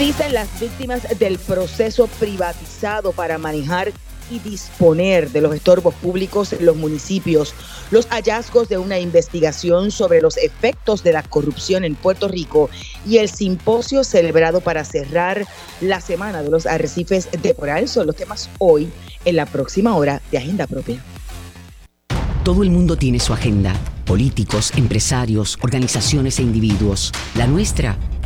¿Qué dicen las víctimas del proceso privatizado para manejar y disponer de los estorbos públicos en los municipios? Los hallazgos de una investigación sobre los efectos de la corrupción en Puerto Rico y el simposio celebrado para cerrar la semana de los arrecifes de coral son los temas hoy en la próxima hora de Agenda Propia. Todo el mundo tiene su agenda. Políticos, empresarios, organizaciones e individuos. La nuestra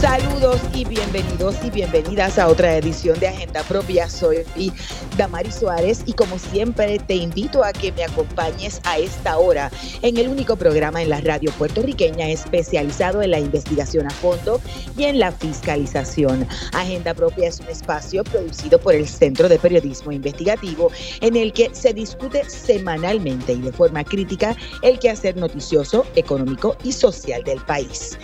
Saludos y bienvenidos y bienvenidas a otra edición de Agenda Propia. Soy Damari Suárez y como siempre te invito a que me acompañes a esta hora en el único programa en la radio puertorriqueña especializado en la investigación a fondo y en la fiscalización. Agenda Propia es un espacio producido por el Centro de Periodismo Investigativo en el que se discute semanalmente y de forma crítica el quehacer noticioso, económico y social del país.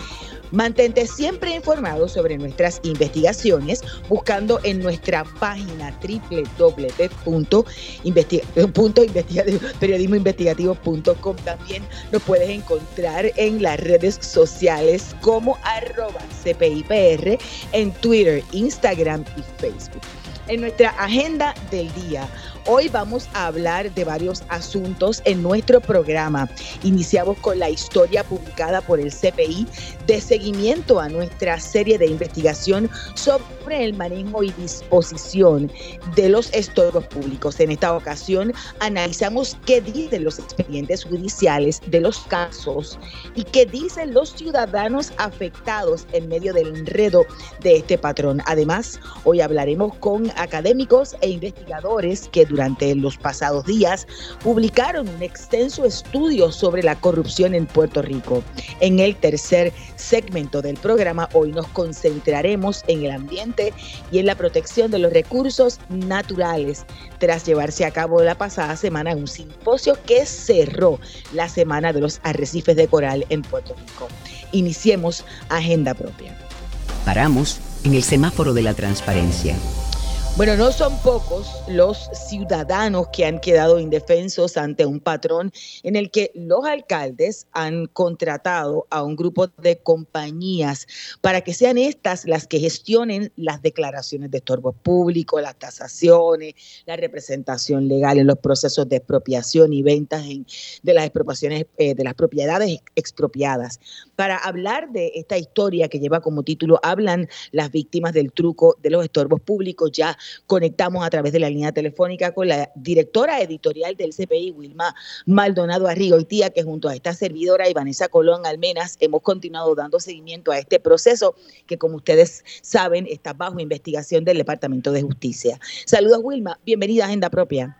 Mantente siempre informado sobre nuestras investigaciones buscando en nuestra página www.periodismoinvestigativo.com. También nos puedes encontrar en las redes sociales como arroba CPIPR en Twitter, Instagram y Facebook. En nuestra agenda del día Hoy vamos a hablar de varios asuntos en nuestro programa. Iniciamos con la historia publicada por el CPI de seguimiento a nuestra serie de investigación sobre el manejo y disposición de los estorbos públicos. En esta ocasión analizamos qué dicen los expedientes judiciales de los casos y qué dicen los ciudadanos afectados en medio del enredo de este patrón. Además, hoy hablaremos con académicos e investigadores que durante los pasados días publicaron un extenso estudio sobre la corrupción en Puerto Rico. En el tercer segmento del programa hoy nos concentraremos en el ambiente y en la protección de los recursos naturales tras llevarse a cabo la pasada semana un simposio que cerró la semana de los arrecifes de coral en Puerto Rico. Iniciemos agenda propia. Paramos en el semáforo de la transparencia bueno, no son pocos los ciudadanos que han quedado indefensos ante un patrón en el que los alcaldes han contratado a un grupo de compañías para que sean estas las que gestionen las declaraciones de estorbo público, las tasaciones, la representación legal en los procesos de expropiación y ventas de las expropiaciones eh, de las propiedades expropiadas. Para hablar de esta historia que lleva como título Hablan las víctimas del truco de los estorbos públicos, ya conectamos a través de la línea telefónica con la directora editorial del CPI, Wilma Maldonado Arrigoitía, que junto a esta servidora y Vanessa Colón Almenas hemos continuado dando seguimiento a este proceso que, como ustedes saben, está bajo investigación del Departamento de Justicia. Saludos, Wilma. Bienvenida a Agenda Propia.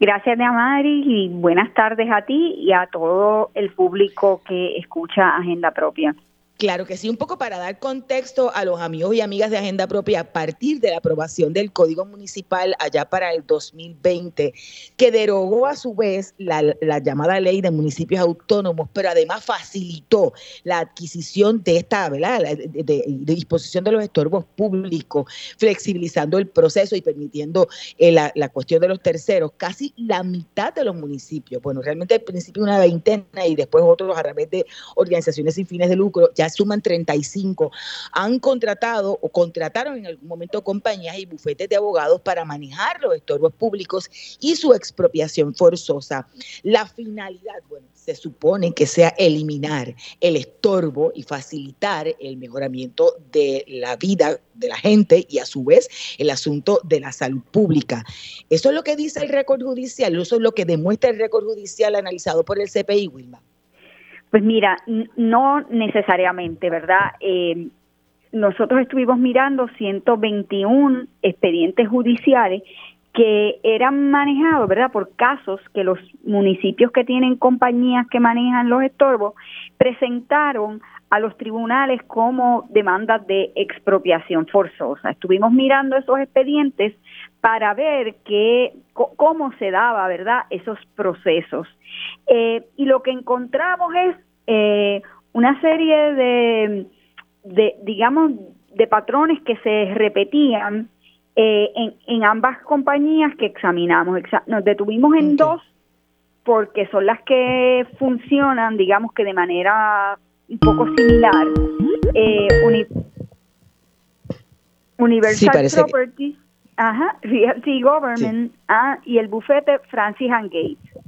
Gracias, Amari, y buenas tardes a ti y a todo el público que escucha Agenda Propia. Claro que sí, un poco para dar contexto a los amigos y amigas de Agenda Propia a partir de la aprobación del Código Municipal allá para el 2020, que derogó a su vez la, llamada ley de municipios autónomos, pero además facilitó la adquisición de esta, ¿verdad? De, disposición de los estorbos públicos, flexibilizando el proceso y permitiendo eh, la, la, cuestión de los terceros. Casi la mitad de los municipios, bueno, realmente al principio una veintena y después otros a través de organizaciones sin fines de lucro, ya suman 35, han contratado o contrataron en algún momento compañías y bufetes de abogados para manejar los estorbos públicos y su expropiación forzosa. La finalidad, bueno, se supone que sea eliminar el estorbo y facilitar el mejoramiento de la vida de la gente y a su vez el asunto de la salud pública. Eso es lo que dice el récord judicial, eso es lo que demuestra el récord judicial analizado por el CPI, Wilma. Pues mira, no necesariamente, ¿verdad? Eh, nosotros estuvimos mirando 121 expedientes judiciales que eran manejados, ¿verdad? Por casos que los municipios que tienen compañías que manejan los estorbos presentaron a los tribunales como demandas de expropiación forzosa. Estuvimos mirando esos expedientes para ver qué, cómo se daba, ¿verdad?, esos procesos. Eh, y lo que encontramos es eh, una serie de, de, digamos, de patrones que se repetían en, en, ambas compañías que examinamos. Nos detuvimos en dos porque son las que funcionan, digamos que de manera un poco similar. Eh, Universal Properties, ajá, Realty Government ah, y el bufete Francis and Gates.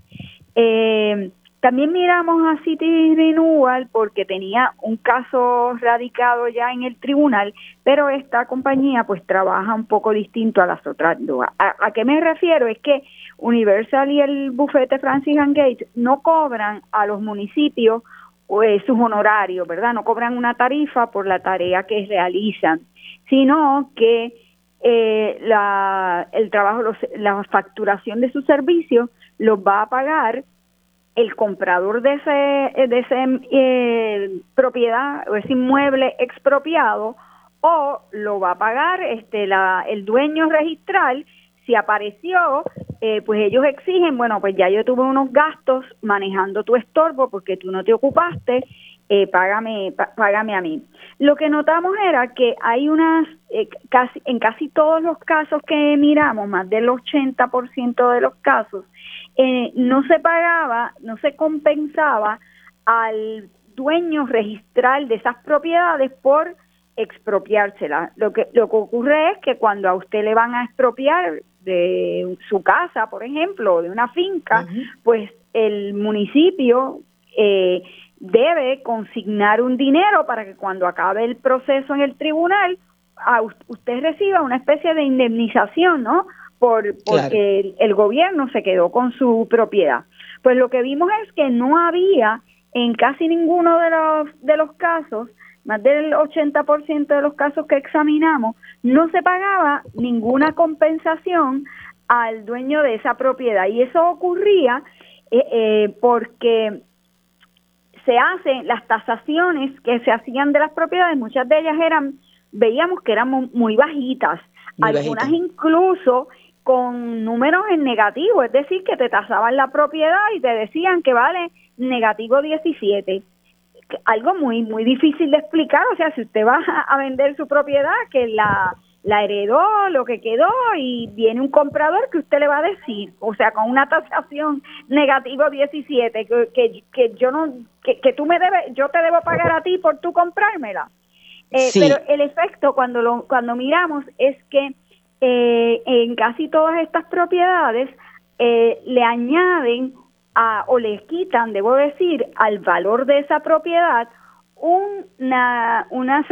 Eh, también miramos a City Renewal porque tenía un caso radicado ya en el tribunal, pero esta compañía pues trabaja un poco distinto a las otras dos. ¿A, qué me refiero? Es que Universal y el bufete Francis and Gates no cobran a los municipios pues, sus honorarios, ¿verdad? No cobran una tarifa por la tarea que realizan, sino que eh, la, el trabajo, la facturación de sus servicios los va a pagar el comprador de ese, de ese eh, propiedad o ese inmueble expropiado o lo va a pagar este la, el dueño registral si apareció eh, pues ellos exigen bueno pues ya yo tuve unos gastos manejando tu estorbo porque tú no te ocupaste eh, págame págame a mí lo que notamos era que hay unas eh, casi en casi todos los casos que miramos más del 80% de los casos eh, no se pagaba, no se compensaba al dueño registral de esas propiedades por expropiárselas. Lo que, lo que ocurre es que cuando a usted le van a expropiar de su casa, por ejemplo, o de una finca, pues el municipio eh, debe consignar un dinero para que cuando acabe el proceso en el tribunal, a usted reciba una especie de indemnización, ¿no? por porque el, gobierno se quedó con su propiedad. Pues lo que vimos es que no había en casi ninguno de los de los casos, más del 80% de los casos que examinamos, no se pagaba ninguna compensación al dueño de esa propiedad. Y eso ocurría eh, eh, porque se hacen las tasaciones que se hacían de las propiedades, muchas de ellas eran, veíamos que eran muy, bajitas, algunas incluso con números en negativo, es decir, que te tasaban la propiedad y te decían que vale negativo 17. Algo muy muy difícil de explicar, o sea, si usted va a vender su propiedad, que la, la heredó, lo que quedó, y viene un comprador que usted le va a decir, o sea, con una tasación negativo 17, que, que, yo no, que, que tú me debes, yo te debo pagar a ti por tú comprármela. Eh, Pero el efecto cuando lo, cuando miramos es que eh, en casi todas estas propiedades eh, le añaden o le quitan, debo decir, al valor de esa propiedad una, una,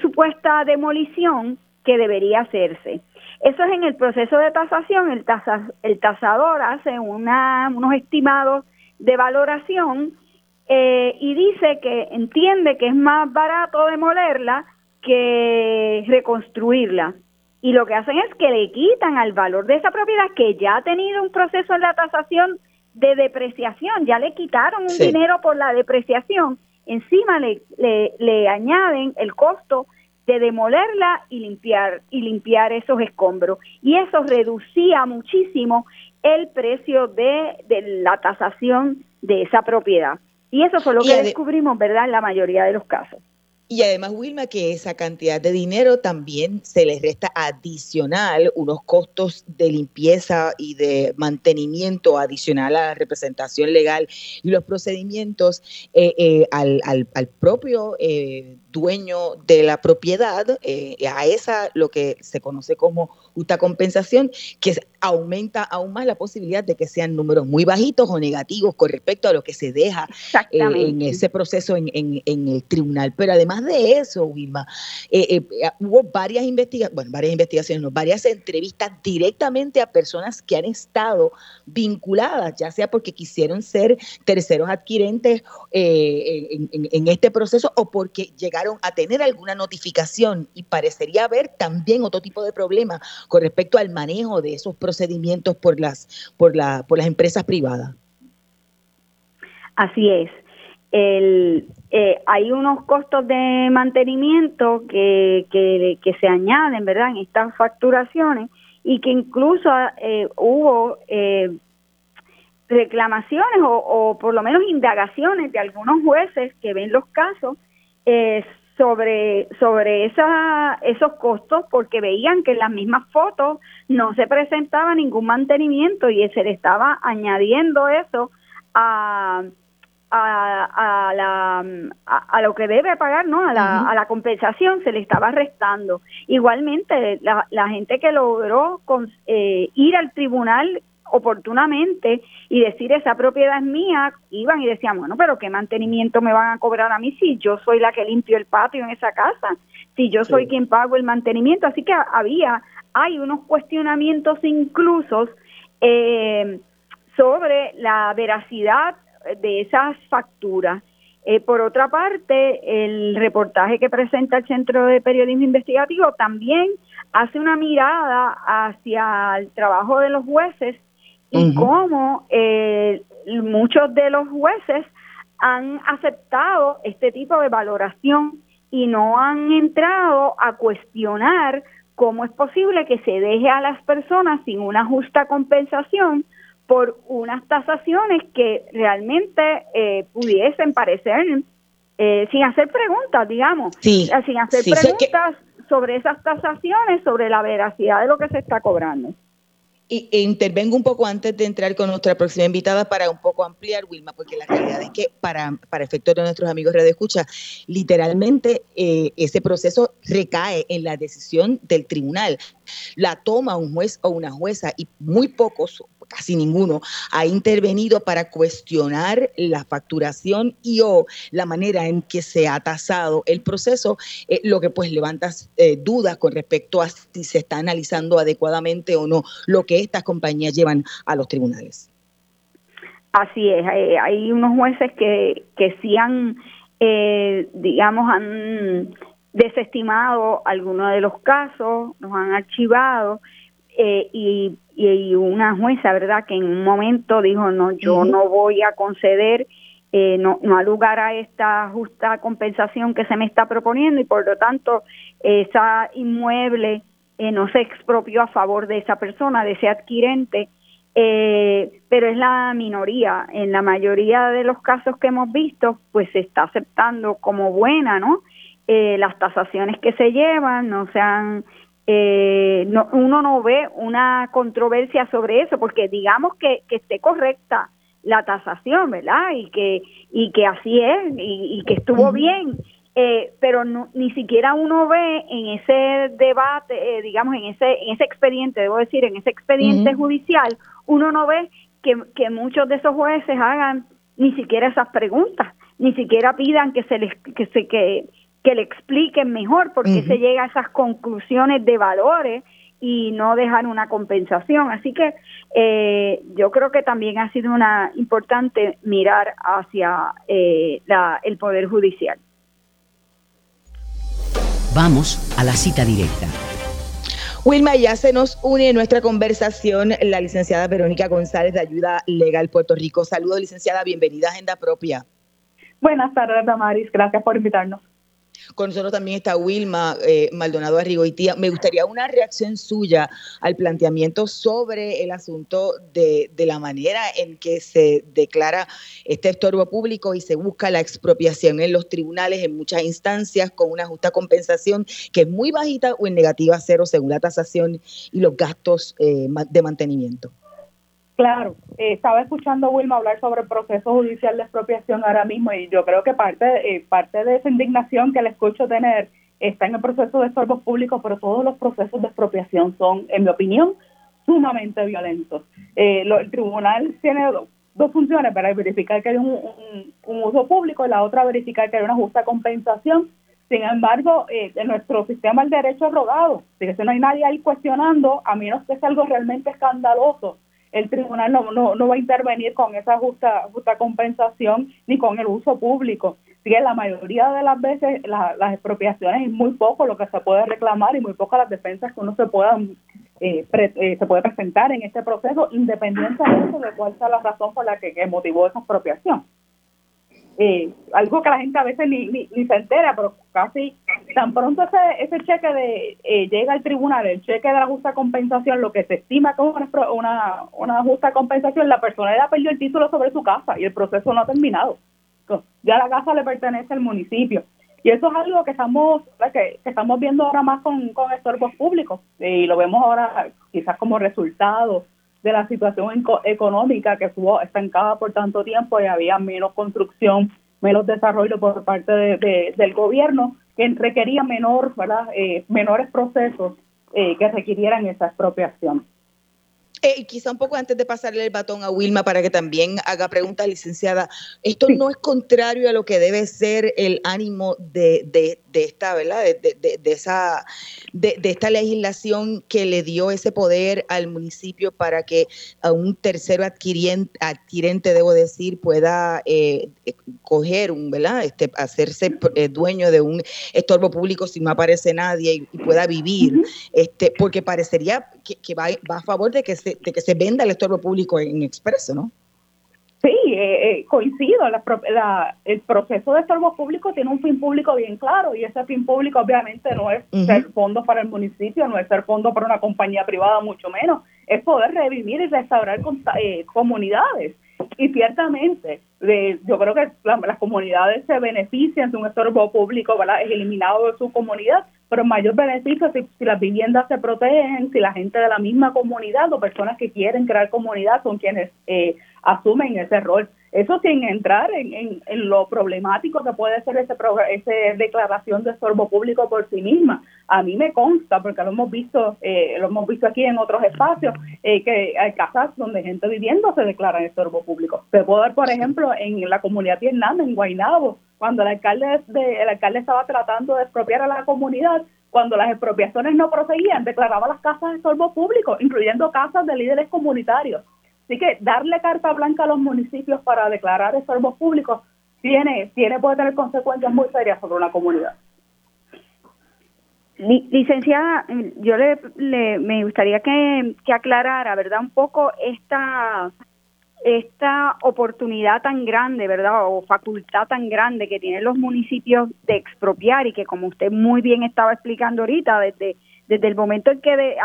supuesta demolición que debería hacerse. Eso es en el proceso de tasación, el, el tasador hace una, unos estimados de valoración eh, y dice que entiende que es más barato demolerla que reconstruirla y lo que hacen es que le quitan al valor de esa propiedad que ya ha tenido un proceso en la tasación de depreciación, ya le quitaron un dinero por la depreciación, encima le, le, añaden el costo de demolerla y limpiar y limpiar esos escombros. Y eso reducía muchísimo el precio de, de la tasación de esa propiedad. Y eso fue lo que descubrimos verdad en la mayoría de los casos y además, Wilma, que esa cantidad de dinero también se les resta adicional unos costos de limpieza y de mantenimiento adicional a la representación legal y los procedimientos eh, eh, al, al, al, propio eh, dueño de la propiedad, a esa lo que se conoce como justa compensación, que aumenta aún más la posibilidad de que sean números muy bajitos o negativos con respecto a lo que se deja en ese proceso en, en el tribunal. Pero además de eso, Wilma, eh, eh, eh, hubo varias investigaciones, bueno, varias investigaciones, varias entrevistas directamente a personas que han estado vinculadas, ya sea porque quisieron ser terceros adquirentes en, este proceso o porque llegaron a tener alguna notificación y parecería haber también otro tipo de problema con respecto al manejo de esos procedimientos por las, por la, por las empresas privadas. Así es eh, hay unos costos de mantenimiento que, que, se añaden, ¿verdad?, en estas facturaciones y que incluso eh, hubo eh, reclamaciones o, por lo menos indagaciones de algunos jueces que ven los casos sobre sobre esa, esos costos porque veían que en las mismas fotos no se presentaba ningún mantenimiento y se le estaba añadiendo eso a a, la, a, lo que debe pagar, ¿no? A la, a la compensación se le estaba restando. Igualmente, la, la gente que logró con, eh, ir al tribunal oportunamente y decir esa propiedad es mía, iban y decían, bueno, pero ¿qué mantenimiento me van a cobrar a mí si yo soy la que limpio el patio en esa casa? Si yo soy quien pago el mantenimiento. Así que había, hay unos cuestionamientos inclusos eh, sobre la veracidad de esas facturas. Eh, por otra parte, el reportaje que presenta el Centro de Periodismo Investigativo también hace una mirada hacia el trabajo de los jueces y cómo eh, muchos de los jueces han aceptado este tipo de valoración y no han entrado a cuestionar cómo es posible que se deje a las personas sin una justa compensación por unas tasaciones que realmente eh, pudiesen parecer eh, sin hacer preguntas, digamos, sí, eh, sin hacer preguntas sobre esas tasaciones, sobre la veracidad de lo que se está cobrando. Y, e intervengo un poco antes de entrar con nuestra próxima invitada para un poco ampliar, Wilma, porque la realidad es que para, para efectos de nuestros amigos Radio Escucha, literalmente ese proceso recae en la decisión del tribunal. La toma un juez o una jueza y muy pocos casi ninguno, ha intervenido para cuestionar la facturación y o la manera en que se ha tasado el proceso, eh, lo que pues levanta eh, dudas con respecto a si se está analizando adecuadamente o no lo que estas compañías llevan a los tribunales. Así es, hay, unos jueces que, que sí han, eh, digamos, han desestimado algunos de los casos, los han archivado y y, una jueza, ¿verdad?, que en un momento dijo, no, yo no voy a conceder, eh, no, no a lugar a esta justa compensación que se me está proponiendo y por lo tanto esa inmueble eh, no se expropió a favor de esa persona, de ese adquirente, eh, pero es la minoría. En la mayoría de los casos que hemos visto, pues se está aceptando como buena, ¿no? las tasaciones que se llevan no se han eh, no, uno no ve una controversia sobre eso, porque digamos que, que esté correcta la tasación, ¿verdad? Y que, y que así es, y, que estuvo bien, eh, pero no, ni siquiera uno ve en ese debate, eh, digamos, en ese, en ese expediente, debo decir, en ese expediente judicial, uno no ve que, que muchos de esos jueces hagan ni siquiera esas preguntas, ni siquiera pidan que se les, que se, que, que le expliquen mejor por qué se llega a esas conclusiones de valores y no dejar una compensación. Así que eh, yo creo que también ha sido una importante mirar hacia eh, la, el Poder Judicial. Vamos a la cita directa. Wilma, ya se nos une en nuestra conversación la licenciada Verónica González de Ayuda Legal Puerto Rico. Saludos, licenciada, bienvenida a Agenda Propia. Buenas tardes, Damaris. Gracias por invitarnos. Con nosotros también está Wilma eh, Maldonado Arrigoitía. Me gustaría una reacción suya al planteamiento sobre el asunto de, la manera en que se declara este estorbo público y se busca la expropiación en los tribunales en muchas instancias con una justa compensación que es muy bajita o en negativa cero según la tasación y los gastos eh, de mantenimiento. Claro, eh, estaba escuchando a Wilma hablar sobre el proceso judicial de expropiación ahora mismo y yo creo que parte, eh, parte de esa indignación que le escucho tener está en el proceso de estorbos públicos, pero todos los procesos de expropiación son, en mi opinión, sumamente violentos. Eh, el tribunal tiene dos funciones, para verificar que hay un, uso público y la otra verificar que hay una justa compensación. Sin embargo, en nuestro sistema el derecho es rogado, que no hay nadie ahí cuestionando, a menos que sea algo realmente escandaloso, el tribunal no, no, no va a intervenir con esa justa, justa compensación ni con el uso público. Así que la mayoría de las veces las expropiaciones es muy poco lo que se puede reclamar y muy poco las defensas que uno se pueda eh, eh, se puede presentar en este proceso independientemente de cuál sea la razón por la que motivó esa expropiación eh, algo que la gente a veces ni, ni, se entera, pero casi tan pronto ese, ese cheque de eh, llega al tribunal, el cheque de la justa compensación, lo que se estima como una, una, justa compensación, la persona ya perdió el título sobre su casa y el proceso no ha terminado. Ya la casa le pertenece al municipio. Y eso es algo que estamos que, estamos viendo ahora más con, con estorbos públicos y lo vemos ahora quizás como resultado de la situación económica que estuvo estancada por tanto tiempo y había menos construcción, menos desarrollo por parte de, del gobierno que requería menor, ¿verdad? Eh, menores procesos eh, que requirieran esa expropiación. Eh, quizá un poco antes de pasarle el batón a Wilma para que también haga preguntas, licenciada, esto no es contrario a lo que debe ser el ánimo de, de, de esta, ¿verdad? De, de esa, de, esta legislación que le dio ese poder al municipio para que a un tercero adquiriente, adquirente debo decir, pueda eh, coger un, ¿verdad? Este, hacerse eh, dueño de un estorbo público si no aparece nadie y, pueda vivir, este, porque parecería que, que va, va a favor de que se de, que se venda el estorbo público en Expreso, ¿no? Sí, eh, eh, coincido. el proceso de estorbo público tiene un fin público bien claro y ese fin público obviamente no es ser fondo para el municipio, no es ser fondo para una compañía privada, mucho menos. Es poder revivir y restaurar eh, comunidades. Y ciertamente, yo creo que las comunidades se benefician de un estorbo público ¿verdad? es eliminado de su comunidad, pero mayor beneficio si, si, las viviendas se protegen, si la gente de la misma comunidad o personas que quieren crear comunidad son quienes eh, asumen ese rol. Eso sin entrar en, en, lo problemático que puede ser ese, ese declaración de estorbo público por sí misma. A mí me consta, porque lo hemos visto, eh, lo hemos visto aquí en otros espacios, eh, que hay casas donde gente viviendo se declara en estorbo público. Se puede ver, por ejemplo, en la comunidad vietnam, en Guaynabo, cuando el alcalde, de, el alcalde estaba tratando de expropiar a la comunidad, cuando las expropiaciones no proseguían, declaraba las casas de estorbo público, incluyendo casas de líderes comunitarios. Así que darle carta blanca a los municipios para declarar estorbos públicos tiene, tiene puede tener consecuencias muy serias sobre una comunidad. Licenciada, yo le, me gustaría que, que aclarara, ¿verdad? Un poco esta esta oportunidad tan grande, ¿verdad? O facultad tan grande que tienen los municipios de expropiar y que como usted muy bien estaba explicando ahorita, desde, desde el momento en que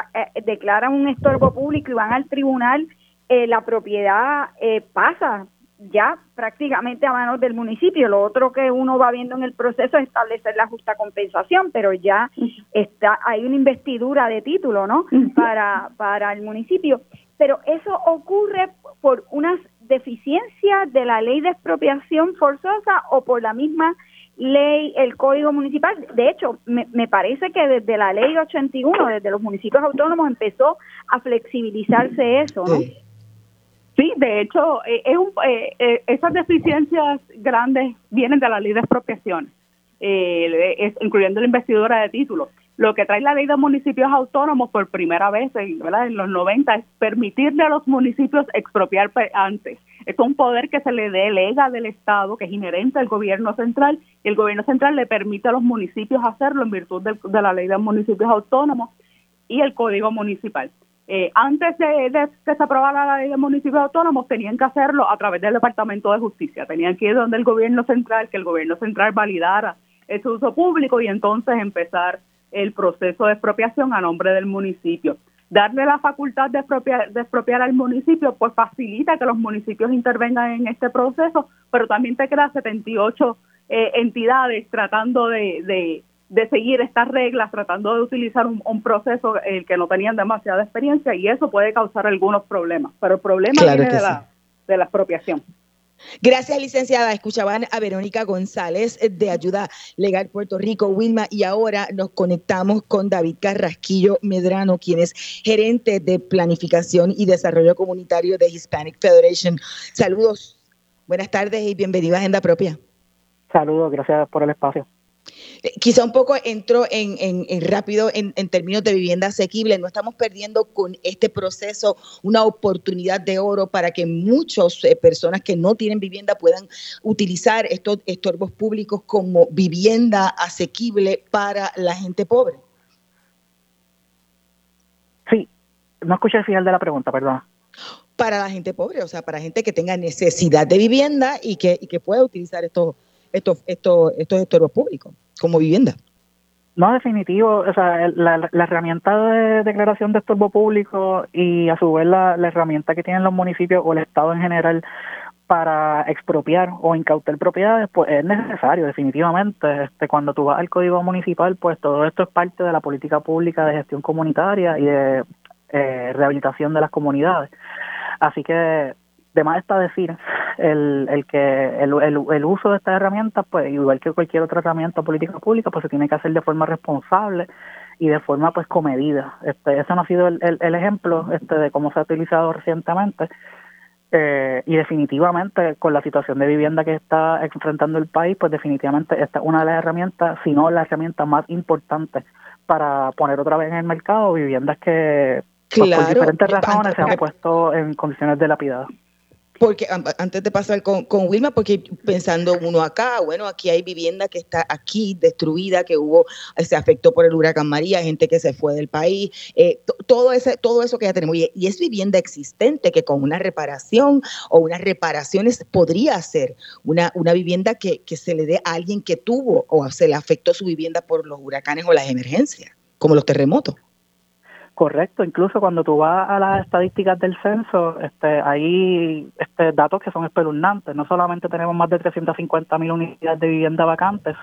declaran un estorbo público y van al tribunal, eh, la propiedad eh, pasa ya prácticamente a manos del municipio. Lo otro que uno va viendo en el proceso es establecer la justa compensación, pero ya está hay una investidura de título, ¿no? Para para el municipio pero eso ocurre por unas deficiencias de la ley de expropiación forzosa o por la misma ley, el código municipal. De hecho, me, me, parece que desde la ley 81, desde los municipios autónomos, empezó a flexibilizarse eso, ¿no? Sí. De hecho, eh, es eh, eh, esas deficiencias grandes vienen de la ley de expropiación, incluyendo la investidura de títulos. Lo que trae la ley de municipios autónomos por primera vez en los 90 es permitirle a los municipios expropiar antes. Es un poder que se le delega del Estado, que es inherente al gobierno central, y el gobierno central le permite a los municipios hacerlo en virtud de, la ley de municipios autónomos y el código municipal. Eh, antes de, que se aprobara la ley de municipios autónomos, tenían que hacerlo a través del Departamento de Justicia. Tenían que ir donde el gobierno central, que el gobierno central validara ese uso público y entonces empezar el proceso de expropiación a nombre del municipio. Darle la facultad de expropiar, de expropiar al municipio, pues facilita que los municipios intervengan en este proceso, pero también te crea 78 eh, entidades tratando de, de, seguir estas reglas, tratando de utilizar un, proceso el que no tenían demasiada experiencia y eso puede causar algunos problemas. Pero el problema viene de, la, de la expropiación. Gracias, licenciada. Escuchaban a Verónica González eh, de Ayuda Legal Puerto Rico, Wilma, y ahora nos conectamos con David Carrasquillo Medrano, quien es gerente de planificación y desarrollo comunitario de Hispanic Federation. Saludos, buenas tardes y bienvenido a Agenda Propia. Saludos, gracias por el espacio. Eh, quizá un poco entro en, rápido en, términos de vivienda asequible. No estamos perdiendo con este proceso una oportunidad de oro para que muchas eh, personas que no tienen vivienda puedan utilizar estos estorbos públicos como vivienda asequible para la gente pobre. Sí, no escuché el final de la pregunta, perdón para la gente pobre, o sea, para gente que tenga necesidad de vivienda y que, y que pueda utilizar estos estos, estos, estos estorbos públicos como vivienda. No, definitivo. O sea, la, herramienta de declaración de estorbo público y a su vez la, herramienta que tienen los municipios o el Estado en general para expropiar o incautar propiedades, pues es necesario, definitivamente. Este, cuando tú vas al código municipal, pues todo esto es parte de la política pública de gestión comunitaria y de eh, rehabilitación de las comunidades. Así que, de más está decir, el, el que el, el, uso de estas herramientas, pues igual que cualquier otra herramienta política pública, pues se tiene que hacer de forma responsable y de forma pues comedida. Este, ese no ha sido el, el, ejemplo este, de cómo se ha utilizado recientemente eh, y definitivamente con la situación de vivienda que está enfrentando el país, pues definitivamente esta es una de las herramientas, si no la herramienta más importante para poner otra vez en el mercado viviendas que pues, por diferentes razones se han puesto en condiciones de lapidada porque antes de pasar con, Wilma, porque pensando uno acá, bueno, aquí hay vivienda que está aquí destruida, que hubo, se afectó por el huracán María, gente que se fue del país, eh, todo, ese, todo eso que ya tenemos. Y, y, es vivienda existente que con una reparación o unas reparaciones podría ser una, una vivienda que, que se le dé a alguien que tuvo o se le afectó su vivienda por los huracanes o las emergencias, como los terremotos. Correcto, incluso cuando tú vas a las estadísticas del censo, este, hay este, datos que son espeluznantes. No solamente tenemos más de 350 mil unidades de vivienda vacantes,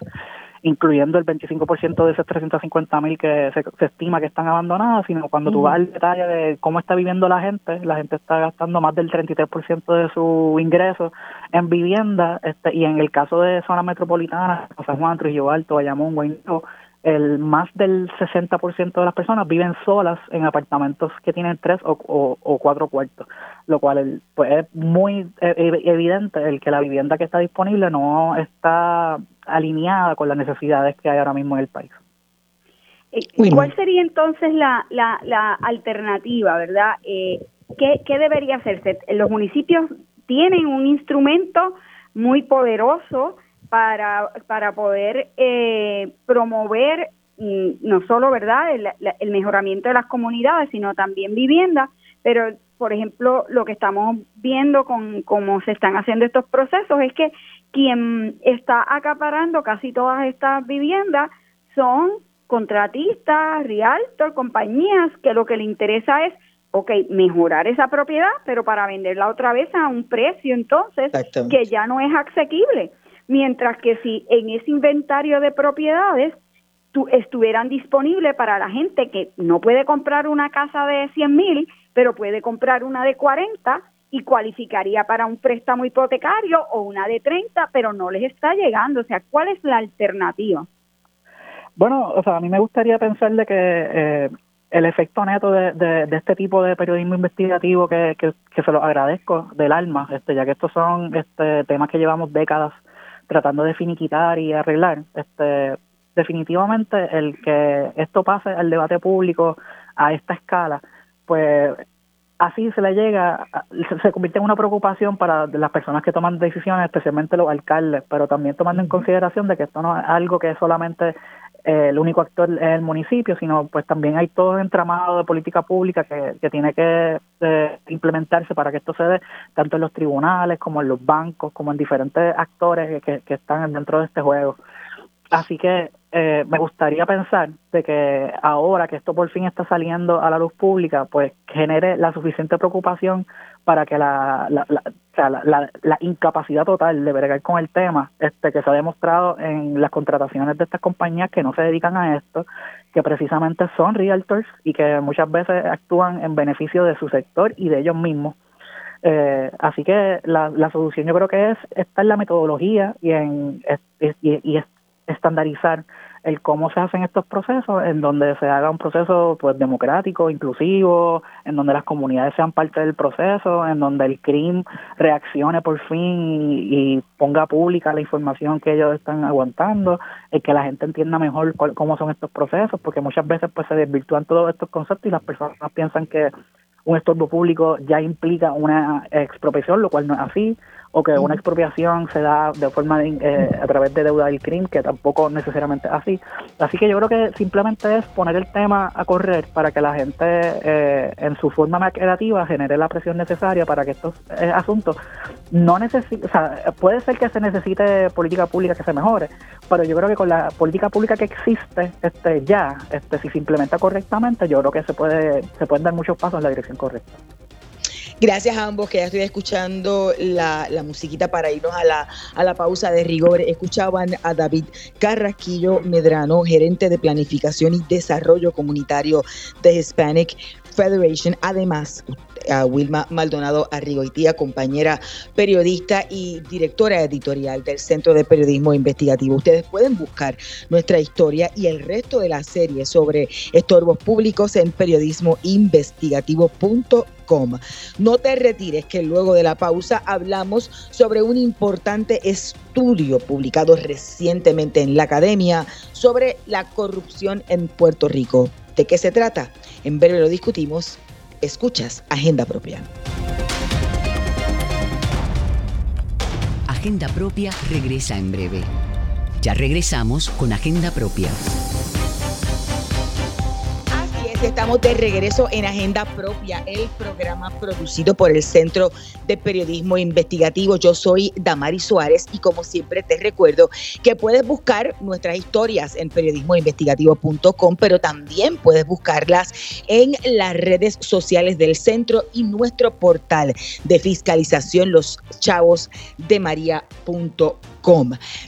incluyendo el 25% de esos 350 mil que se, estima que están abandonadas, sino cuando tú vas al detalle de cómo está viviendo la gente, la gente está gastando más del 33% de su ingreso en vivienda, este, y en el caso de zonas metropolitanas, San Juan, Trujillo Alto, Bayamón, Guaynabo, el más del 60% de las personas viven solas en apartamentos que tienen tres o, o, cuatro cuartos, lo cual pues, es muy e, e, evidente el que la vivienda que está disponible no está alineada con las necesidades que hay ahora mismo en el país. Eh, ¿Cuál sería entonces la, la, la alternativa, verdad? Eh, ¿qué, ¿Qué debería hacerse? Los municipios tienen un instrumento muy poderoso para, para poder eh, promover mm, no solo verdad el, mejoramiento de las comunidades sino también vivienda. Pero por ejemplo lo que estamos viendo con cómo se están haciendo estos procesos es que quien está acaparando casi todas estas viviendas son contratistas, realtor, compañías que lo que le interesa es ok, mejorar esa propiedad, pero para venderla otra vez a un precio entonces que ya no es asequible. Mientras que si en ese inventario de propiedades tu, estuvieran disponibles para la gente que no puede comprar una casa de 100 mil, pero puede comprar una de 40 y cualificaría para un préstamo hipotecario o una de 30, pero no les está llegando. O sea, ¿cuál es la alternativa? Bueno, o sea, a mí me gustaría pensarle que eh, el efecto neto de, de, este tipo de periodismo investigativo que, que, que, se lo agradezco del alma, este, ya que estos son este, temas que llevamos décadas tratando de finiquitar y arreglar. Este, definitivamente el que esto pase al debate público a esta escala, pues así se le llega, se convierte en una preocupación para las personas que toman decisiones, especialmente los alcaldes, pero también tomando en consideración de que esto no es algo que es solamente el único actor es el municipio, sino pues también hay todo un entramado de política pública que, que tiene que eh, implementarse para que esto se dé tanto en los tribunales como en los bancos, como en diferentes actores que, que están dentro de este juego. Así que eh, me gustaría pensar de que ahora que esto por fin está saliendo a la luz pública, pues genere la suficiente preocupación para que la, la, la, la, incapacidad total de bregar con el tema, este que se ha demostrado en las contrataciones de estas compañías que no se dedican a esto, que precisamente son realtors y que muchas veces actúan en beneficio de su sector y de ellos mismos. Eh, así que la, la solución yo creo que es estar en la metodología y en y, y, estandarizar el cómo se hacen estos procesos, en donde se haga un proceso pues democrático, inclusivo, en donde las comunidades sean parte del proceso, en donde el CRIM reaccione por fin y, ponga pública la información que ellos están aguantando, y que la gente entienda mejor cómo son estos procesos, porque muchas veces pues se desvirtúan todos estos conceptos y las personas piensan que un estorbo público ya implica una expropiación, lo cual no es así, o que una expropiación se da de forma eh, a través de deuda del crimen, que tampoco necesariamente es así. Así que yo creo que simplemente es poner el tema a correr para que la gente eh, en su forma más creativa genere la presión necesaria para que estos eh, asuntos no necesiten, o sea, puede ser que se necesite política pública que se mejore, pero yo creo que con la política pública que existe este ya, este si se implementa correctamente, yo creo que se puede se pueden dar muchos pasos en la dirección correcta. Gracias a ambos que ya estoy escuchando la, musiquita para irnos a la, a la pausa de rigor. Escuchaban a David Carrasquillo Medrano, gerente de planificación y desarrollo comunitario de Hispanic Federation. Además, a Wilma Maldonado Arrigoitía, compañera periodista y directora editorial del Centro de Periodismo Investigativo. Ustedes pueden buscar nuestra historia y el resto de la serie sobre estorbos públicos en periodismoinvestigativo.com. No te retires que luego de la pausa hablamos sobre un importante estudio publicado recientemente en la academia sobre la corrupción en Puerto Rico. ¿De qué se trata? En breve lo discutimos. Escuchas Agenda Propia. Agenda Propia regresa en breve. Ya regresamos con Agenda Propia estamos de regreso en Agenda Propia, el programa producido por el Centro de Periodismo Investigativo. Yo soy Damari Suárez y como siempre te recuerdo que puedes buscar nuestras historias en periodismoinvestigativo.com, pero también puedes buscarlas en las redes sociales del centro y nuestro portal de fiscalización, los chavos.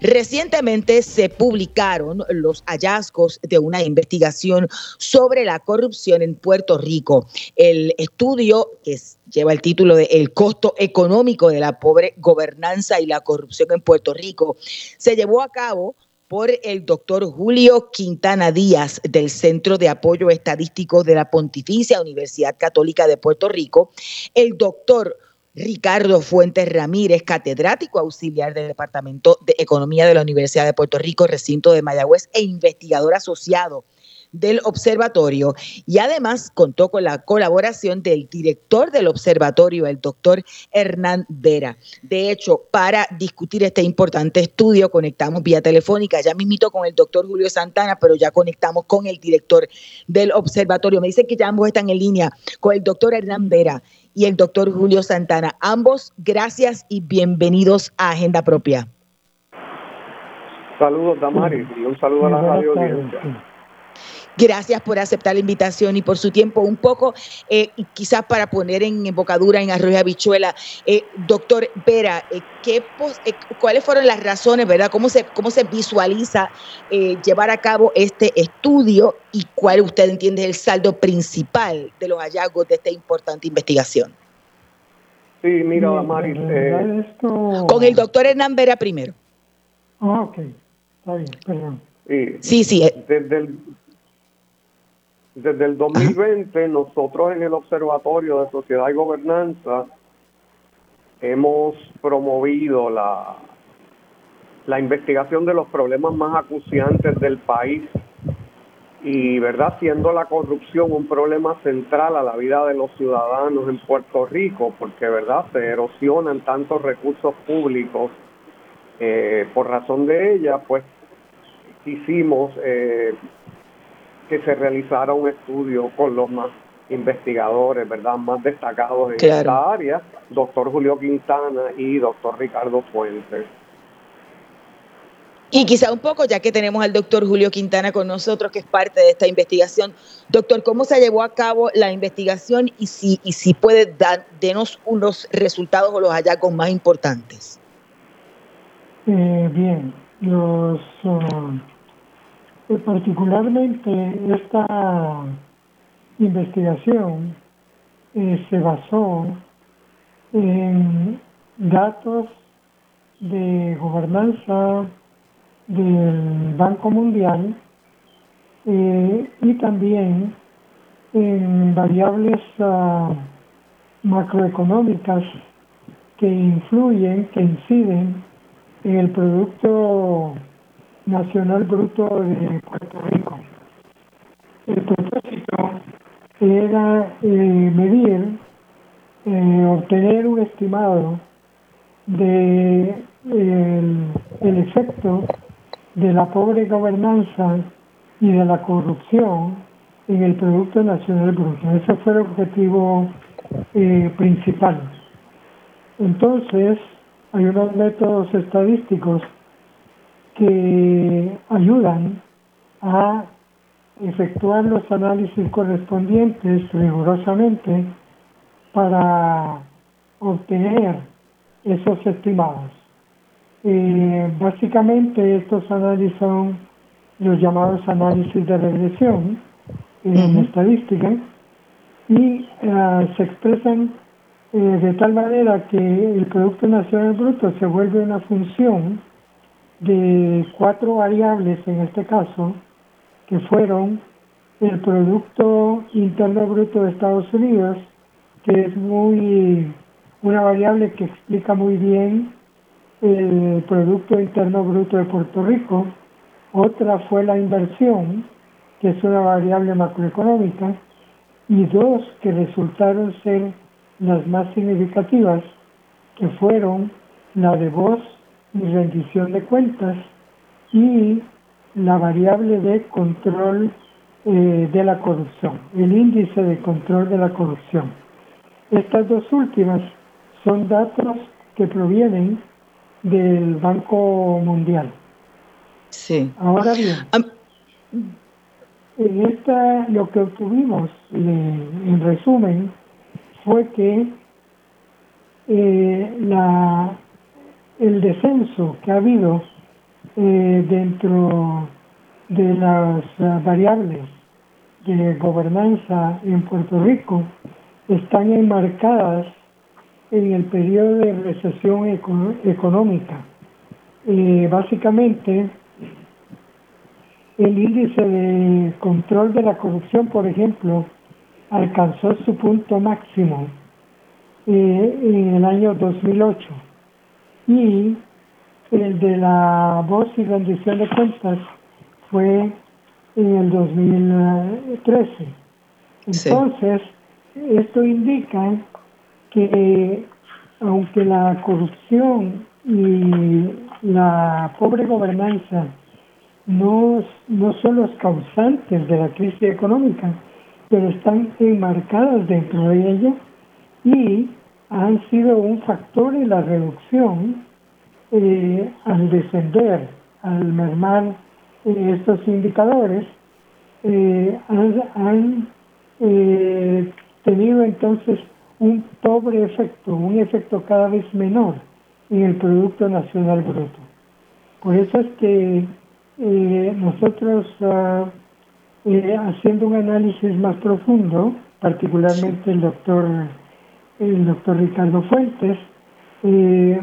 Recientemente se publicaron los hallazgos de una investigación sobre la corrupción en Puerto Rico. El estudio que lleva el título de El costo económico de la pobre gobernanza y la corrupción en Puerto Rico se llevó a cabo por el doctor Julio Quintana Díaz del Centro de Apoyo Estadístico de la Pontificia Universidad Católica de Puerto Rico, el doctor Ricardo Fuentes Ramírez, catedrático auxiliar del Departamento de Economía de la Universidad de Puerto Rico, recinto de Mayagüez e investigador asociado del observatorio y además contó con la colaboración del director del observatorio, el doctor Hernán Vera. De hecho, para discutir este importante estudio conectamos vía telefónica, ya mismito con el doctor Julio Santana, pero ya conectamos con el director del observatorio. Me dice que ya ambos están en línea con el doctor Hernán Vera y el doctor Julio Santana. Ambos, gracias y bienvenidos a Agenda Propia. Saludos, Damari, y un saludo a la radio audiencia. Gracias por aceptar la invitación y por su tiempo. Un poco, eh, quizás para poner en embocadura, en arroyo habichuela, eh, doctor Vera, eh, ¿qué eh, ¿cuáles fueron las razones, verdad? ¿Cómo se, cómo se visualiza llevar a cabo este estudio y cuál usted entiende es el saldo principal de los hallazgos de esta importante investigación? Sí, mira, Mari. Con el doctor Hernán Vera primero. Ah, ok. Está bien, perdón. Sí, sí. Desde el, desde el 2020 nosotros en el Observatorio de Sociedad y Gobernanza hemos promovido la, la investigación de los problemas más acuciantes del país y, ¿verdad?, siendo la corrupción un problema central a la vida de los ciudadanos en Puerto Rico, porque, ¿verdad?, se erosionan tantos recursos públicos eh, por razón de ella, pues quisimos eh, que se realizara un estudio con los más investigadores, ¿verdad?, más destacados en esta área, doctor Julio Quintana y doctor Ricardo Fuentes. Y quizá un poco, ya que tenemos al doctor Julio Quintana con nosotros, que es parte de esta investigación. Doctor, ¿cómo se llevó a cabo la investigación y si, y si puede dar, denos unos resultados o los hallazgos más importantes? Eh, bien, los... Uh, particularmente esta investigación eh, se basó en datos de gobernanza del Banco Mundial eh, y también en variables ah, macroeconómicas que influyen, que inciden en el Producto Nacional Bruto de Puerto Rico. El propósito era eh, medir, eh, obtener un estimado de el, efecto de la pobre gobernanza y de la corrupción en el Producto Nacional Bruto. Ese fue el objetivo eh, principal. Entonces, hay unos métodos estadísticos que ayudan a efectuar los análisis correspondientes rigurosamente para obtener esos estimados. Eh, básicamente estos análisis son los llamados análisis de regresión en estadística y eh, se expresan eh, de tal manera que el Producto Nacional Bruto se vuelve una función de cuatro variables en este caso, que fueron el Producto Interno Bruto de Estados Unidos, que es muy una variable que explica muy bien el Producto Interno Bruto de Puerto Rico, otra fue la inversión, que es una variable macroeconómica, y dos que resultaron ser las más significativas, que fueron la de voz y rendición de cuentas y la variable de control eh, de la corrupción, el índice de control de la corrupción. Estas dos últimas son datos que provienen del Banco Mundial. Sí. Ahora bien, en esta lo que obtuvimos, en resumen, fue que eh, la, el descenso que ha habido eh, dentro de las variables de gobernanza en Puerto Rico están enmarcadas en el periodo de recesión económica. Eh, básicamente, el índice de control de la corrupción, por ejemplo, alcanzó su punto máximo eh, en el año 2008 y el de la voz y rendición de cuentas fue en el 2013. Entonces, esto indica que aunque la corrupción y la pobre gobernanza no, no son los causantes de la crisis económica, pero están enmarcadas dentro de ella y han sido un factor en la reducción eh, al descender, al mermar eh, estos indicadores, eh, han, tenido entonces un pobre efecto, un efecto cada vez menor en el Producto Nacional Bruto. Por eso es que nosotros, ah, haciendo un análisis más profundo, particularmente el doctor, el doctor Ricardo Fuentes, eh,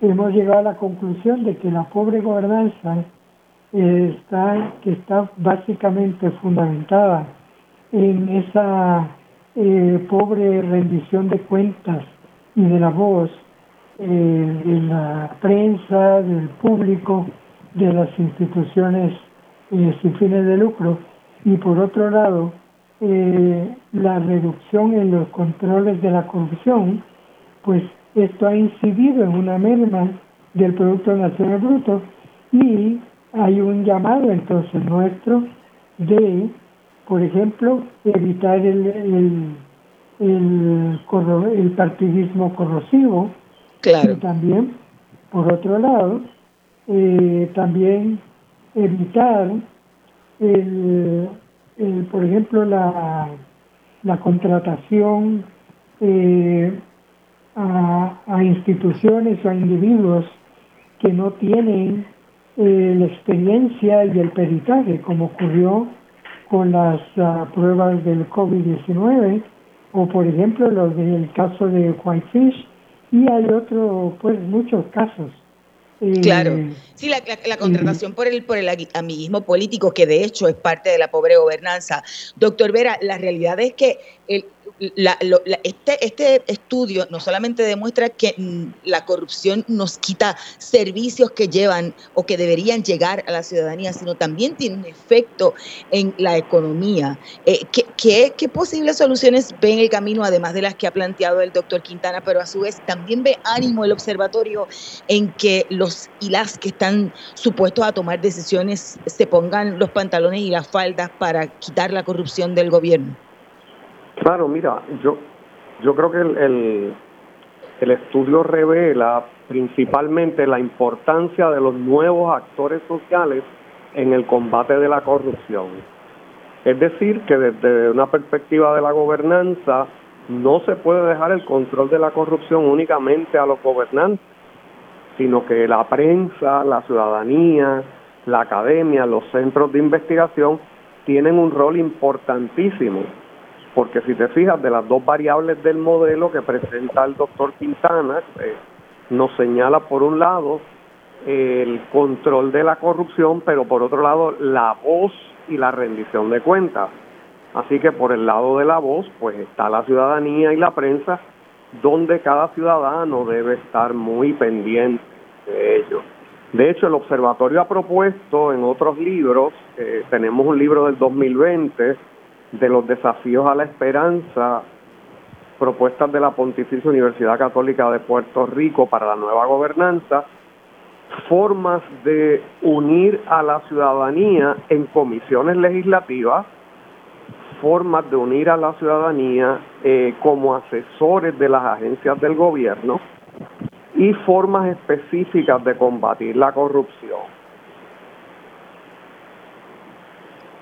hemos llegado a la conclusión de que la pobre gobernanza está, que está básicamente fundamentada en esa eh, pobre rendición de cuentas y de la voz eh, de la prensa, del público, de las instituciones eh, sin fines de lucro. Y por otro lado eh, la reducción en los controles de la corrupción, pues esto ha incidido en una merma del Producto Nacional Bruto y hay un llamado entonces nuestro de por ejemplo, evitar el, el, el, partidismo corrosivo. Claro. Y también, por otro lado, eh, también evitar, el, el, por ejemplo, la, la contratación eh, a, instituciones o a individuos que no tienen eh, la experiencia y el peritaje, como ocurrió con las ah, pruebas del COVID-19 o por ejemplo los del caso de Whitefish y hay otro pues muchos casos Claro, eh, sí, la, la, contratación por el por el amiguismo político, que de hecho es parte de la pobre gobernanza. Doctor Vera, la realidad es que el, este, este estudio no solamente demuestra que mm, la corrupción nos quita servicios que llevan o que deberían llegar a la ciudadanía, sino también tiene un efecto en la economía. Eh, ¿qué, qué, posibles soluciones ve en el camino, además de las que ha planteado el doctor Quintana, pero a su vez también ve ánimo el observatorio en que los y las que están supuestos a tomar decisiones se pongan los pantalones y las faldas para quitar la corrupción del gobierno? Claro, mira, yo, yo creo que el, el, estudio revela principalmente la importancia de los nuevos actores sociales en el combate de la corrupción. Es decir, que desde una perspectiva de la gobernanza no se puede dejar el control de la corrupción únicamente a los gobernantes, sino que la prensa, la ciudadanía, la academia, los centros de investigación tienen un rol importantísimo, porque si te fijas de las dos variables del modelo que presenta el doctor Quintana, eh, nos señala por un lado el control de la corrupción, pero por otro lado la voz y la rendición de cuentas. Así que por el lado de la voz, pues está la ciudadanía y la prensa, donde cada ciudadano debe estar muy pendiente de ello. De hecho, el observatorio ha propuesto en otros libros, eh, tenemos un libro del 2020 de los desafíos a la esperanza, propuestas de la Pontificia Universidad Católica de Puerto Rico para la nueva gobernanza, formas de unir a la ciudadanía en comisiones legislativas, formas de unir a la ciudadanía eh, como asesores de las agencias del gobierno y formas específicas de combatir la corrupción.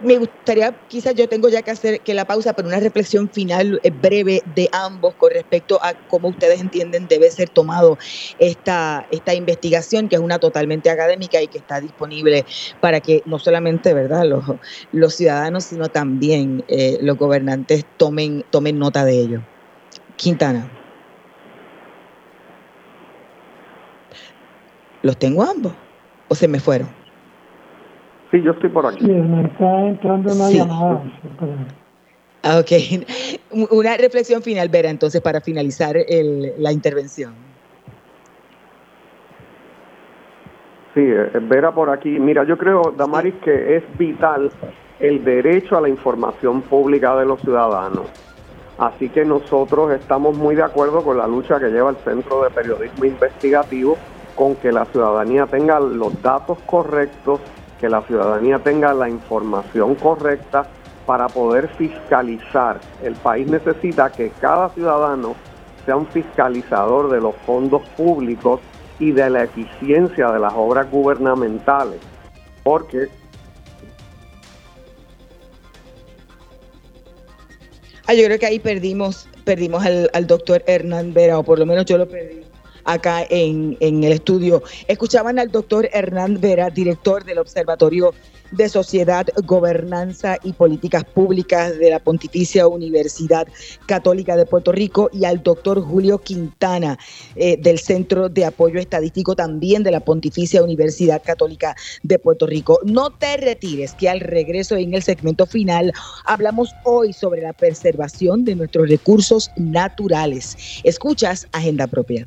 Me gustaría, quizás yo tengo ya que hacer que la pausa, pero una reflexión final eh, breve de ambos con respecto a cómo ustedes entienden debe ser tomado esta, esta investigación, que es una totalmente académica y que está disponible para que no solamente verdad los, los ciudadanos, sino también eh, los gobernantes tomen, tomen nota de ello. Quintana. ¿Los tengo ambos? ¿O se me fueron? Sí, yo estoy por aquí. Sí, me está entrando una llamada. Ah, ok. Una reflexión final, Vera, entonces, para finalizar el, la intervención. Sí, eh, Vera por aquí. Mira, yo creo, Damaris, que es vital el derecho a la información pública de los ciudadanos. Así que nosotros estamos muy de acuerdo con la lucha que lleva el Centro de Periodismo Investigativo con que la ciudadanía tenga los datos correctos que la ciudadanía tenga la información correcta para poder fiscalizar. El país necesita que cada ciudadano sea un fiscalizador de los fondos públicos y de la eficiencia de las obras gubernamentales, porque ah, yo creo que ahí perdimos perdimos al, al doctor Hernán Vera, o por lo menos yo lo perdí acá en, en el estudio. Escuchaban al doctor Hernán Vera, director del Observatorio de Sociedad, Gobernanza y Políticas Públicas de la Pontificia Universidad Católica de Puerto Rico y al doctor Julio Quintana eh, del Centro de Apoyo Estadístico también de la Pontificia Universidad Católica de Puerto Rico. No te retires, que al regreso en el segmento final hablamos hoy sobre la preservación de nuestros recursos naturales. Escuchas Agenda Propia.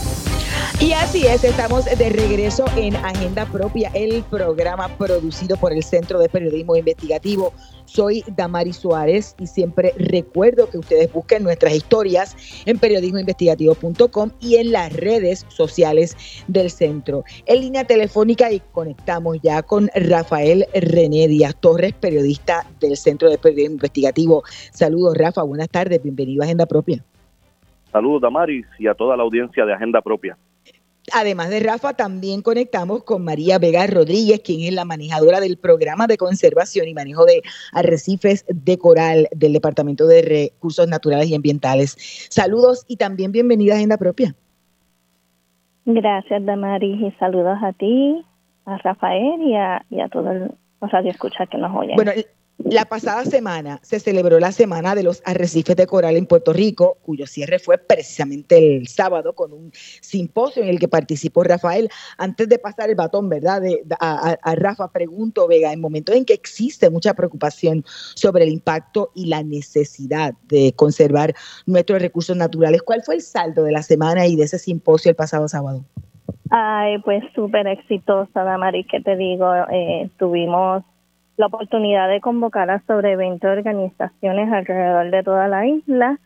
Y así es, estamos de regreso en Agenda Propia, el programa producido por el Centro de Periodismo Investigativo. Soy Damari Suárez y siempre recuerdo que ustedes busquen nuestras historias en periodismoinvestigativo.com y en las redes sociales del centro. En línea telefónica y conectamos ya con Rafael René Díaz Torres, periodista del Centro de Periodismo Investigativo. Saludos, Rafa, buenas tardes, bienvenido a Agenda Propia. Saludos, Damaris, y a toda la audiencia de Agenda Propia. Además de Rafa, también conectamos con María Vega Rodríguez, quien es la manejadora del programa de conservación y manejo de arrecifes de coral del Departamento de Recursos Naturales y Ambientales. Saludos y también bienvenida a Agenda Propia. Gracias, Damaris, y saludos a ti, a Rafael y a, y a todos los radioescuchas que nos oyen. Bueno, la pasada semana se celebró la Semana de los Arrecifes de Coral en Puerto Rico, cuyo cierre fue precisamente el sábado con un simposio en el que participó Rafael. Antes de pasar el batón, ¿verdad? De, a, Rafa, pregunto, Vega, en momentos en que existe mucha preocupación sobre el impacto y la necesidad de conservar nuestros recursos naturales, ¿cuál fue el saldo de la semana y de ese simposio el pasado sábado? Ay, pues súper exitosa, Damari, que te digo, eh, tuvimos la oportunidad de convocar a sobre 20 organizaciones alrededor de toda la isla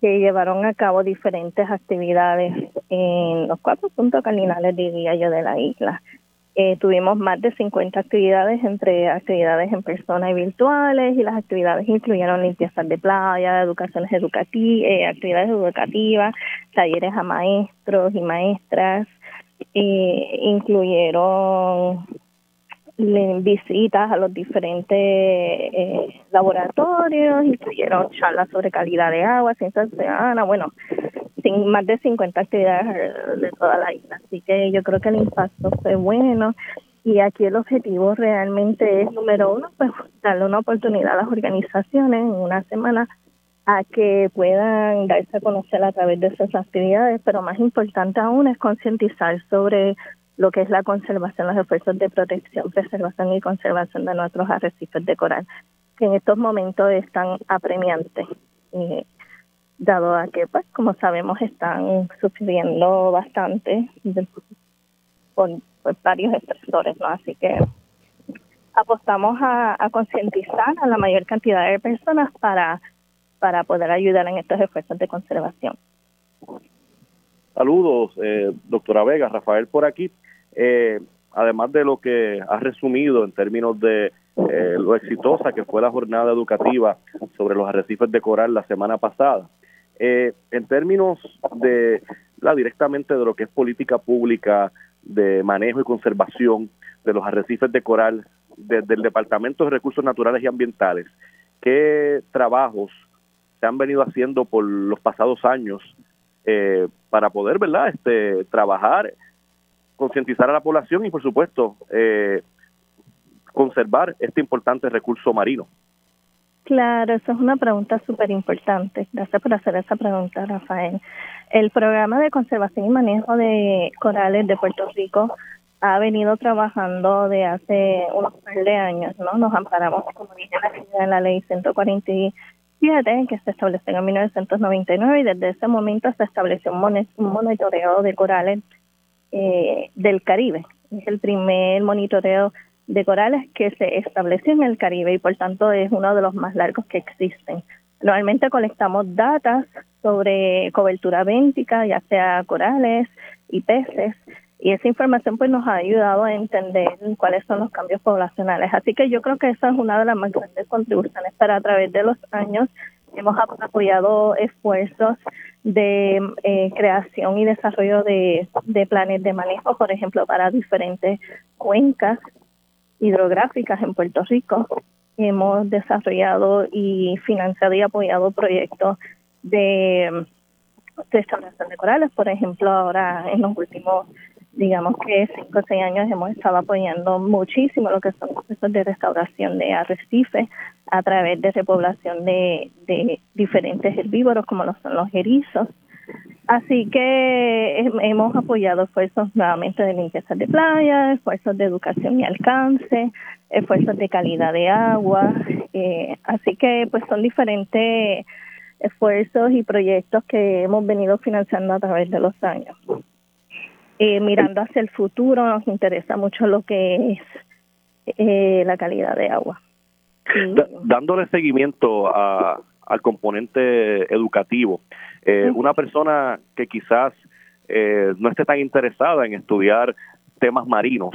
que llevaron a cabo diferentes actividades en los cuatro puntos cardinales, diría yo, de la isla. Eh, tuvimos más de 50 actividades entre actividades en persona y virtuales y las actividades incluyeron limpieza de playa, educaciones educativas, eh, actividades educativas, talleres a maestros y maestras, eh, incluyeron visitas a los diferentes eh, laboratorios, incluyeron charlas sobre calidad de agua, ciencia ciudadana, bueno, sin, más de 50 actividades de toda la isla. Así que yo creo que el impacto fue bueno y aquí el objetivo realmente es, número uno, pues darle una oportunidad a las organizaciones en una semana a que puedan darse a conocer a través de esas actividades, pero más importante aún es concientizar sobre lo que es la conservación, los esfuerzos de protección, preservación y conservación de nuestros arrecifes de coral, que en estos momentos están apremiantes, dado a que, pues, como sabemos, están sufriendo bastante por, varios estresores, ¿no? Así que apostamos a, a concientizar a la mayor cantidad de personas para, para poder ayudar en estos esfuerzos de conservación. Saludos, eh, doctora Vega, Rafael por aquí. Eh, además de lo que ha resumido en términos de eh, lo exitosa que fue la jornada educativa sobre los arrecifes de coral la semana pasada, eh, en términos de la directamente de lo que es política pública de manejo y conservación de los arrecifes de coral desde el Departamento de Recursos Naturales y Ambientales, ¿qué trabajos se han venido haciendo por los pasados años para poder, verdad, este, trabajar concientizar a la población y, por supuesto, eh, conservar este importante recurso marino. Claro, eso es una pregunta súper importante. Gracias por hacer esa pregunta, Rafael. El programa de conservación y manejo de corales de Puerto Rico ha venido trabajando de hace unos par de años, ¿no? Nos amparamos, como dije, en la ley 147 que se estableció en 1999 y desde ese momento se estableció un monitoreo de corales eh, del Caribe. Es el primer monitoreo de corales que se estableció en el Caribe y por tanto es uno de los más largos que existen. Normalmente colectamos datos sobre cobertura béntica, ya sea corales y peces, y esa información pues nos ha ayudado a entender cuáles son los cambios poblacionales. Así que yo creo que esa es una de las más grandes contribuciones para a través de los años hemos apoyado esfuerzos de eh, creación y desarrollo de, planes de manejo, por ejemplo, para diferentes cuencas hidrográficas en Puerto Rico. Hemos desarrollado y financiado y apoyado proyectos de restauración de corales, por ejemplo, ahora en los últimos digamos que cinco o seis años hemos estado apoyando muchísimo lo que son procesos de restauración de arrecifes a través de repoblación de, de diferentes herbívoros como lo son los erizos. Así que hemos apoyado esfuerzos nuevamente de limpieza de playas, esfuerzos de educación y alcance, esfuerzos de calidad de agua. Eh, así que pues son diferentes esfuerzos y proyectos que hemos venido financiando a través de los años. Eh, mirando hacia el futuro, nos interesa mucho lo que es eh, la calidad de agua. dándole seguimiento a, al componente educativo, eh, una persona que quizás no esté tan interesada en estudiar temas marinos,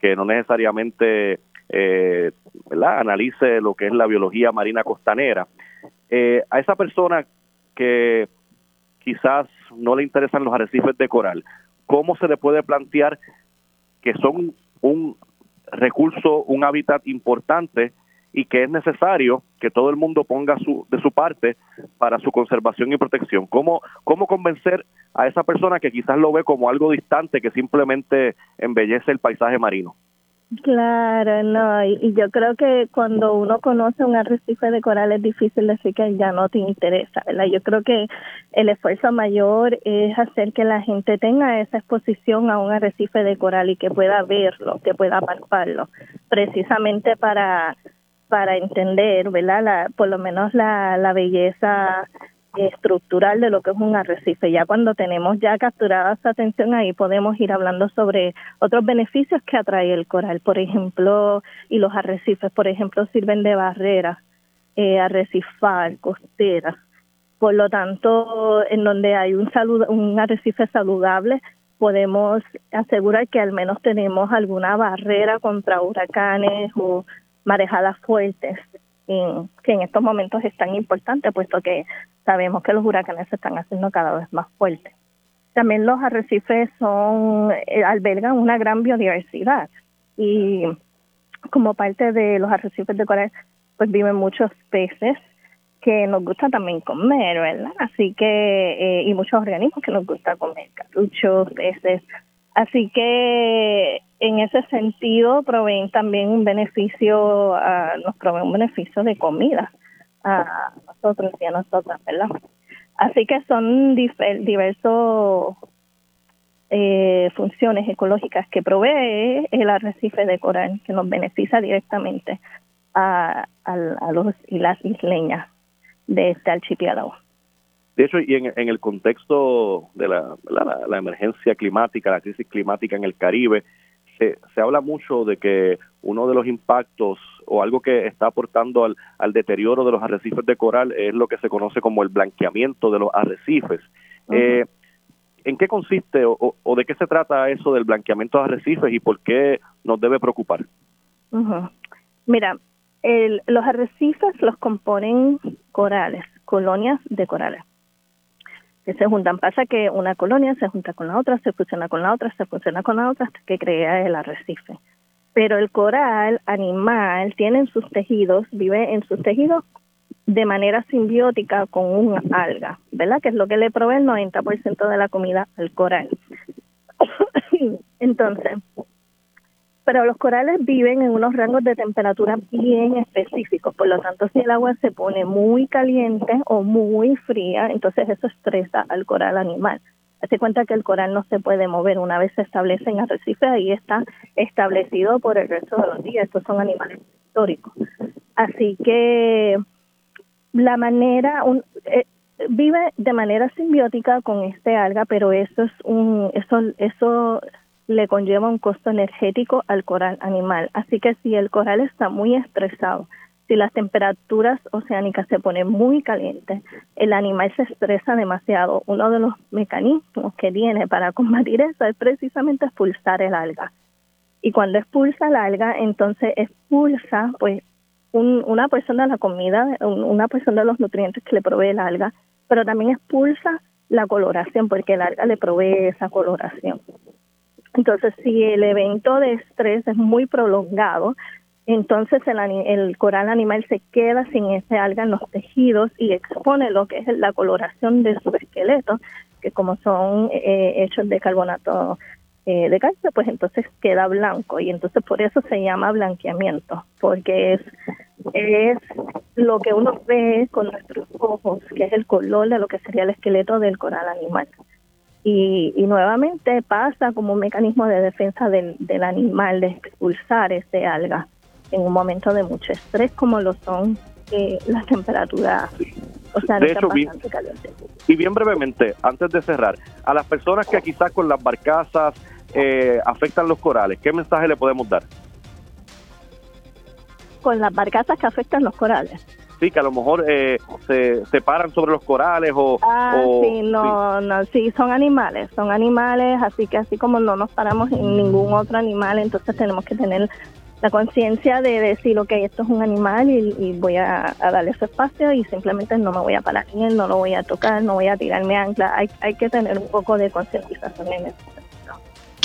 que no necesariamente analice lo que es la biología marina costanera, a esa persona que quizás no le interesan los arrecifes de coral, cómo se le puede plantear que son un recurso, un hábitat importante y que es necesario que todo el mundo ponga su, de su parte para su conservación y protección. ¿Cómo, ¿Cómo convencer a esa persona que quizás lo ve como algo distante que simplemente embellece el paisaje marino? Claro, no, y, yo creo que cuando uno conoce un arrecife de coral es difícil decir que ya no te interesa, ¿verdad? Yo creo que el esfuerzo mayor es hacer que la gente tenga esa exposición a un arrecife de coral y que pueda verlo, que pueda palparlo, precisamente para para entender, ¿verdad? La, por lo menos la, la belleza estructural de lo que es un arrecife. Ya cuando tenemos ya capturada esa atención ahí podemos ir hablando sobre otros beneficios que atrae el coral, por ejemplo, y los arrecifes, por ejemplo, sirven de barrera eh, arrecifal, costera. Por lo tanto, en donde hay un, salud, un arrecife saludable, podemos asegurar que al menos tenemos alguna barrera contra huracanes o marejadas fuertes que en estos momentos es tan importante, puesto que sabemos que los huracanes se están haciendo cada vez más fuertes. también los arrecifes son eh, albergan una gran biodiversidad y como parte de los arrecifes de coral pues viven muchos peces que nos gusta también comer, ¿verdad? Así que, eh, y muchos organismos que nos gusta comer, caruchos, peces. Así que en ese sentido proveen también un beneficio, nos proveen un beneficio de comida a nosotros y a nosotras, ¿verdad? Así que son diversos eh, funciones ecológicas que provee el arrecife de coral, que nos beneficia directamente a, a, los y las isleñas de este archipiélago. De hecho, y en, en el contexto de la, la, emergencia climática, la crisis climática en el Caribe, se, se habla mucho de que uno de los impactos o algo que está aportando al, al deterioro de los arrecifes de coral es lo que se conoce como el blanqueamiento de los arrecifes. eh, ¿En qué consiste o, o, de qué se trata eso del blanqueamiento de arrecifes y por qué nos debe preocupar? Mira, el, los arrecifes los componen corales, colonias de corales que se juntan. Pasa que una colonia se junta con la otra, se fusiona con la otra, se fusiona con la otra hasta que crea el arrecife. Pero el coral animal tiene en sus tejidos, vive en sus tejidos de manera simbiótica con un alga, ¿verdad? Que es lo que le provee el 90% de la comida al coral. Entonces, pero los corales viven en unos rangos de temperatura bien específicos, por lo tanto si el agua se pone muy caliente o muy fría, entonces eso estresa al coral animal. Hazte cuenta que el coral no se puede mover una vez se establece en arrecife, ahí está establecido por el resto de los días, estos son animales históricos. Así que la manera, un, eh, vive de manera simbiótica con este alga, pero eso es un, eso, eso le conlleva un costo energético al coral animal. Así que si el coral está muy estresado, si las temperaturas oceánicas se ponen muy calientes, el animal se estresa demasiado. Uno de los mecanismos que tiene para combatir eso es precisamente expulsar el alga. Y cuando expulsa el alga, entonces expulsa pues una porción de la comida, una porción de los nutrientes que le provee el alga, pero también expulsa la coloración porque el alga le provee esa coloración. Entonces, si el evento de estrés es muy prolongado, entonces el, el, coral animal se queda sin ese alga en los tejidos y expone lo que es la coloración de su esqueleto, que como son eh, hechos de carbonato eh, de calcio, pues entonces queda blanco y entonces por eso se llama blanqueamiento, porque es, es lo que uno ve con nuestros ojos, que es el color de lo que sería el esqueleto del coral animal y, y, nuevamente pasa como un mecanismo de defensa del, del animal, de expulsar ese alga en un momento de mucho estrés como lo son eh, las temperaturas o sea, de hecho, bien, y bien brevemente, antes de cerrar, a las personas que quizás con las barcazas eh, afectan los corales, ¿qué mensaje le podemos dar? Con las barcazas que afectan los corales sí, que a lo mejor eh, se, se paran sobre los corales o... Ah, sí, no, no, sí, son animales, son animales, así que así como no nos paramos en ningún otro animal, entonces tenemos que tener la conciencia de decir, ok, esto es un animal y, voy a, darle su espacio y simplemente no me voy a parar en él, no lo voy a tocar, no voy a tirarme ancla. Hay, hay que tener un poco de concientización en eso.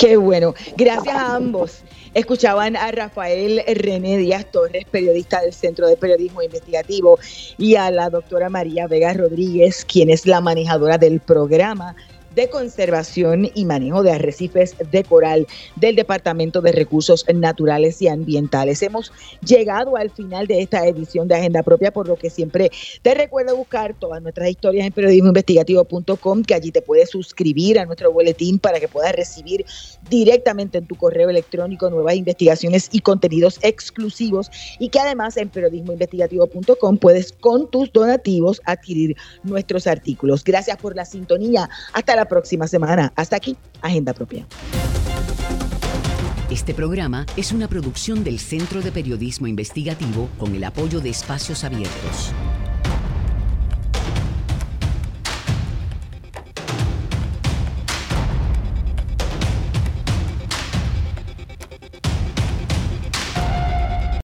Qué bueno. Gracias a ambos. Escuchaban a Rafael René Díaz Torres, periodista del Centro de Periodismo Investigativo, y a la doctora María Vega Rodríguez, quien es la manejadora del programa de Conservación y Manejo de Arrecifes de Coral del Departamento de Recursos Naturales y Ambientales. Hemos llegado al final de esta edición de Agenda Propia, por lo que siempre te recuerdo buscar todas nuestras historias en periodismoinvestigativo.com, que allí te puedes suscribir a nuestro boletín para que puedas recibir directamente en tu correo electrónico nuevas investigaciones y contenidos exclusivos y que además en periodismoinvestigativo.com puedes con tus donativos adquirir nuestros artículos. Gracias por la sintonía. Hasta la próxima semana. Hasta aquí, Agenda Propia. Este programa es una producción del Centro de Periodismo Investigativo con el apoyo de Espacios Abiertos.